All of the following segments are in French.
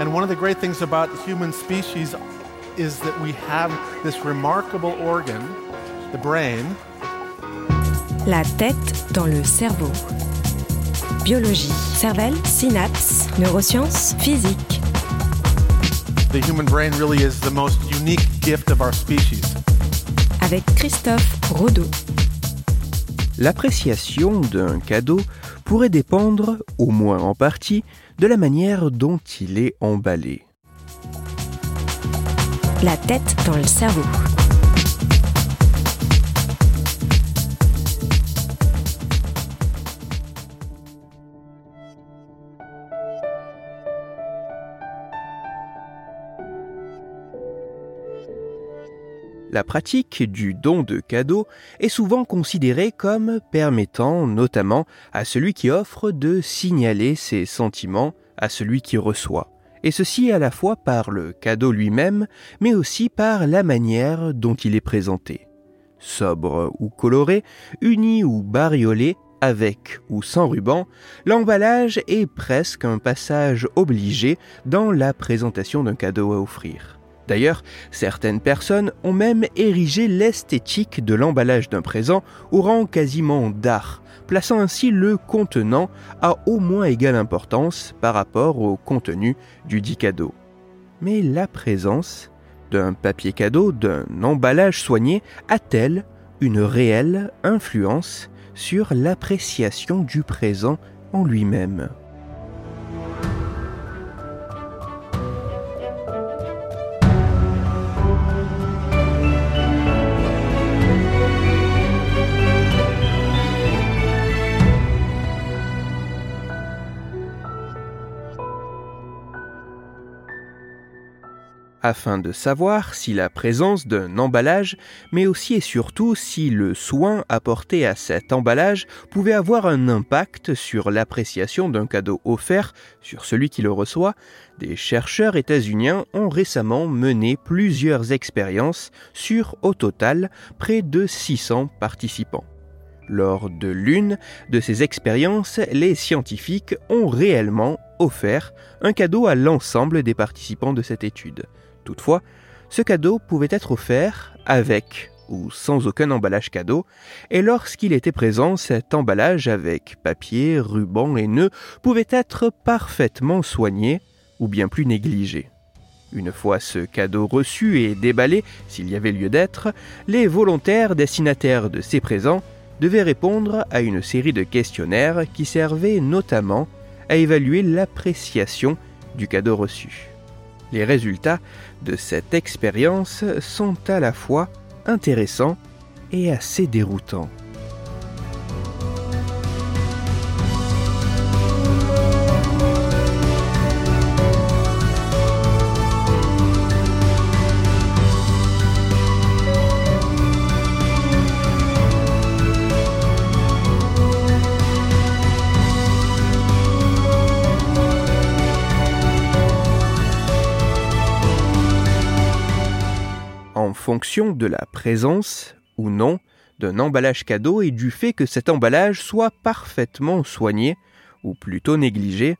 And one of the great things about the human species is that we have this remarkable organ, the brain. La tête dans le cerveau. Biologie, cervelle, synapses, neurosciences, physique. The human brain really is the most unique gift of our species. Avec Christophe Rodeau. L'appréciation d'un cadeau pourrait dépendre, au moins en partie, de la manière dont il est emballé. La tête dans le cerveau. La pratique du don de cadeaux est souvent considérée comme permettant notamment à celui qui offre de signaler ses sentiments à celui qui reçoit, et ceci à la fois par le cadeau lui-même, mais aussi par la manière dont il est présenté. Sobre ou coloré, uni ou bariolé, avec ou sans ruban, l'emballage est presque un passage obligé dans la présentation d'un cadeau à offrir. D'ailleurs, certaines personnes ont même érigé l'esthétique de l'emballage d'un présent au rang quasiment d'art, plaçant ainsi le contenant à au moins égale importance par rapport au contenu du dit cadeau. Mais la présence d'un papier cadeau, d'un emballage soigné, a-t-elle une réelle influence sur l'appréciation du présent en lui-même? Afin de savoir si la présence d'un emballage, mais aussi et surtout si le soin apporté à cet emballage pouvait avoir un impact sur l'appréciation d'un cadeau offert sur celui qui le reçoit, des chercheurs états-uniens ont récemment mené plusieurs expériences sur au total près de 600 participants. Lors de l'une de ces expériences, les scientifiques ont réellement offert un cadeau à l'ensemble des participants de cette étude. Toutefois, ce cadeau pouvait être offert avec ou sans aucun emballage cadeau, et lorsqu'il était présent, cet emballage avec papier, ruban et nœuds pouvait être parfaitement soigné ou bien plus négligé. Une fois ce cadeau reçu et déballé, s'il y avait lieu d'être, les volontaires destinataires de ces présents devaient répondre à une série de questionnaires qui servaient notamment à évaluer l'appréciation du cadeau reçu. Les résultats de cette expérience sont à la fois intéressants et assez déroutants. En fonction de la présence ou non d'un emballage cadeau et du fait que cet emballage soit parfaitement soigné, ou plutôt négligé,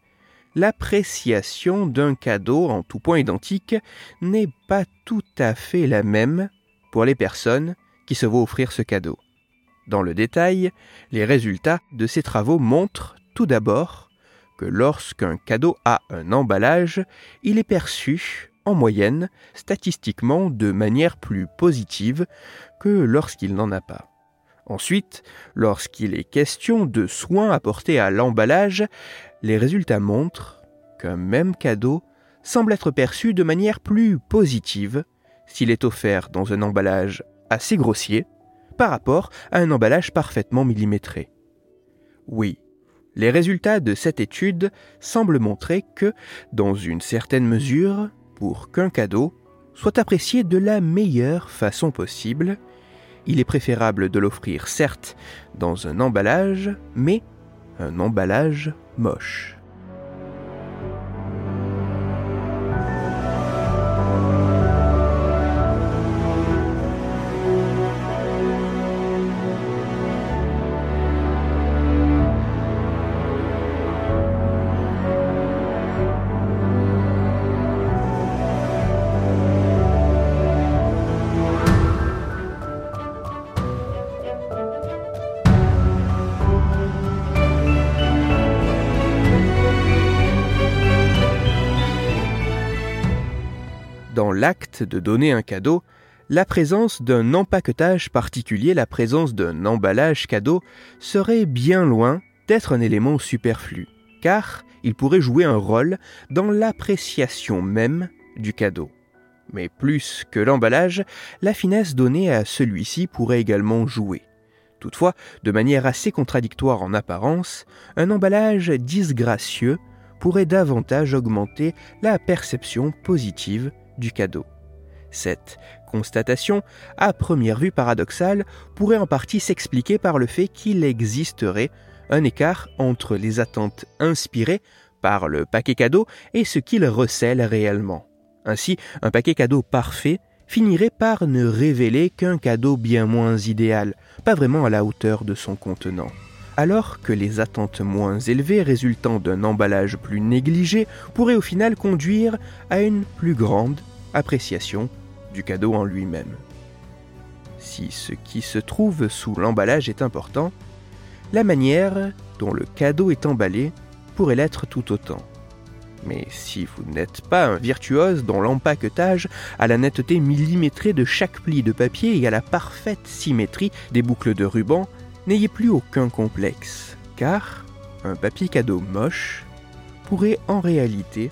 l'appréciation d'un cadeau en tout point identique n'est pas tout à fait la même pour les personnes qui se vont offrir ce cadeau. Dans le détail, les résultats de ces travaux montrent tout d'abord que lorsqu'un cadeau a un emballage, il est perçu en moyenne, statistiquement, de manière plus positive que lorsqu'il n'en a pas. Ensuite, lorsqu'il est question de soins apportés à l'emballage, les résultats montrent qu'un même cadeau semble être perçu de manière plus positive s'il est offert dans un emballage assez grossier par rapport à un emballage parfaitement millimétré. Oui, les résultats de cette étude semblent montrer que, dans une certaine mesure, qu'un cadeau soit apprécié de la meilleure façon possible, il est préférable de l'offrir certes dans un emballage, mais un emballage moche. Dans l'acte de donner un cadeau, la présence d'un empaquetage particulier, la présence d'un emballage cadeau, serait bien loin d'être un élément superflu, car il pourrait jouer un rôle dans l'appréciation même du cadeau. Mais plus que l'emballage, la finesse donnée à celui-ci pourrait également jouer. Toutefois, de manière assez contradictoire en apparence, un emballage disgracieux pourrait davantage augmenter la perception positive du cadeau. Cette constatation, à première vue paradoxale, pourrait en partie s'expliquer par le fait qu'il existerait un écart entre les attentes inspirées par le paquet cadeau et ce qu'il recèle réellement. Ainsi, un paquet cadeau parfait finirait par ne révéler qu'un cadeau bien moins idéal, pas vraiment à la hauteur de son contenant. Alors que les attentes moins élevées résultant d'un emballage plus négligé pourraient au final conduire à une plus grande appréciation du cadeau en lui-même. Si ce qui se trouve sous l'emballage est important, la manière dont le cadeau est emballé pourrait l'être tout autant. Mais si vous n'êtes pas un virtuose dans l'empaquetage, à la netteté millimétrée de chaque pli de papier et à la parfaite symétrie des boucles de ruban, n'ayez plus aucun complexe, car un papier cadeau moche pourrait en réalité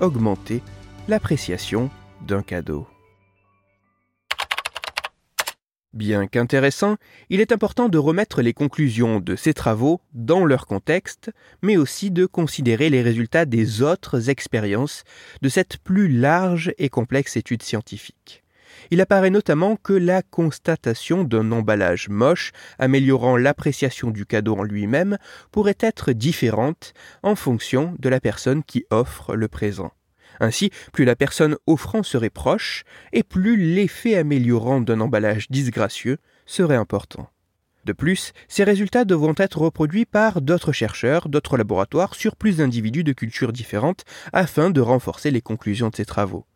augmenter l'appréciation d'un cadeau. Bien qu'intéressant, il est important de remettre les conclusions de ces travaux dans leur contexte, mais aussi de considérer les résultats des autres expériences de cette plus large et complexe étude scientifique. Il apparaît notamment que la constatation d'un emballage moche améliorant l'appréciation du cadeau en lui-même pourrait être différente en fonction de la personne qui offre le présent. Ainsi, plus la personne offrant serait proche, et plus l'effet améliorant d'un emballage disgracieux serait important. De plus, ces résultats devront être reproduits par d'autres chercheurs, d'autres laboratoires, sur plus d'individus de cultures différentes, afin de renforcer les conclusions de ces travaux.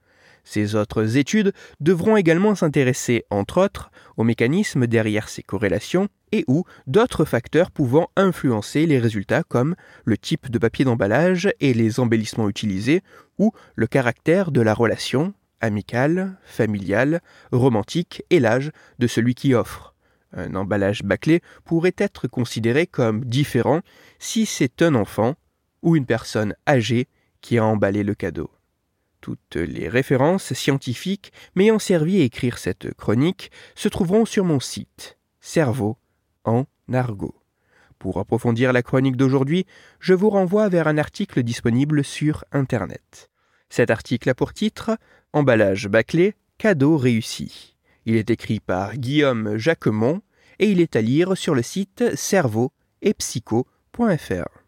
Ces autres études devront également s'intéresser, entre autres, aux mécanismes derrière ces corrélations et ou d'autres facteurs pouvant influencer les résultats comme le type de papier d'emballage et les embellissements utilisés ou le caractère de la relation amicale, familiale, romantique et l'âge de celui qui offre. Un emballage bâclé pourrait être considéré comme différent si c'est un enfant ou une personne âgée qui a emballé le cadeau. Toutes les références scientifiques m'ayant servi à écrire cette chronique se trouveront sur mon site Cerveau en. Pour approfondir la chronique d'aujourd'hui, je vous renvoie vers un article disponible sur Internet. Cet article a pour titre Emballage bâclé, cadeau réussi. Il est écrit par Guillaume Jacquemont et il est à lire sur le site cerveau et psycho.fr.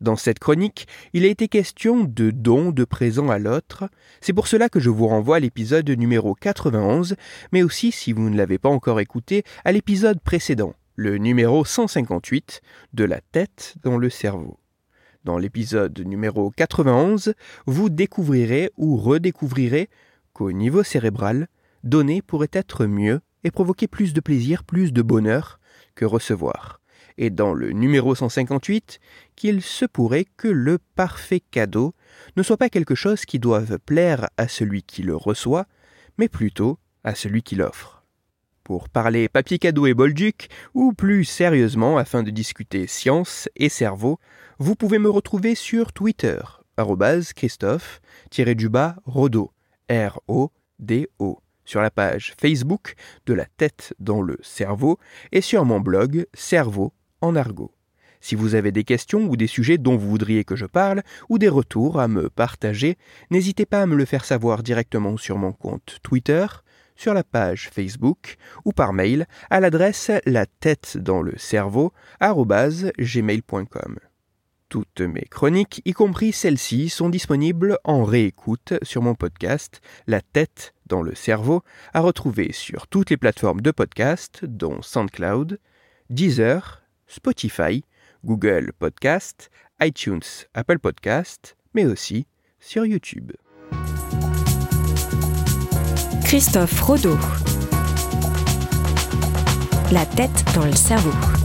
Dans cette chronique, il a été question de dons de présents à l'autre. C'est pour cela que je vous renvoie à l'épisode numéro 91, mais aussi, si vous ne l'avez pas encore écouté, à l'épisode précédent, le numéro 158, de la tête dans le cerveau. Dans l'épisode numéro 91, vous découvrirez ou redécouvrirez qu'au niveau cérébral, donner pourrait être mieux et provoquer plus de plaisir, plus de bonheur que recevoir et dans le numéro 158 qu'il se pourrait que le parfait cadeau ne soit pas quelque chose qui doive plaire à celui qui le reçoit, mais plutôt à celui qui l'offre. Pour parler papier cadeau et bolduc, ou plus sérieusement afin de discuter science et cerveau, vous pouvez me retrouver sur Twitter, Christophe-Rodo, R-O-D-O, sur la page Facebook de la tête dans le cerveau et sur mon blog Cerveau en argot. Si vous avez des questions ou des sujets dont vous voudriez que je parle, ou des retours à me partager, n'hésitez pas à me le faire savoir directement sur mon compte Twitter, sur la page Facebook ou par mail à l'adresse la tête dans le cerveau. Toutes mes chroniques, y compris celles-ci, sont disponibles en réécoute sur mon podcast La tête dans le cerveau, à retrouver sur toutes les plateformes de podcast, dont SoundCloud, Deezer, Spotify, Google Podcast, iTunes, Apple Podcast, mais aussi sur YouTube. Christophe Rodeau. La tête dans le cerveau.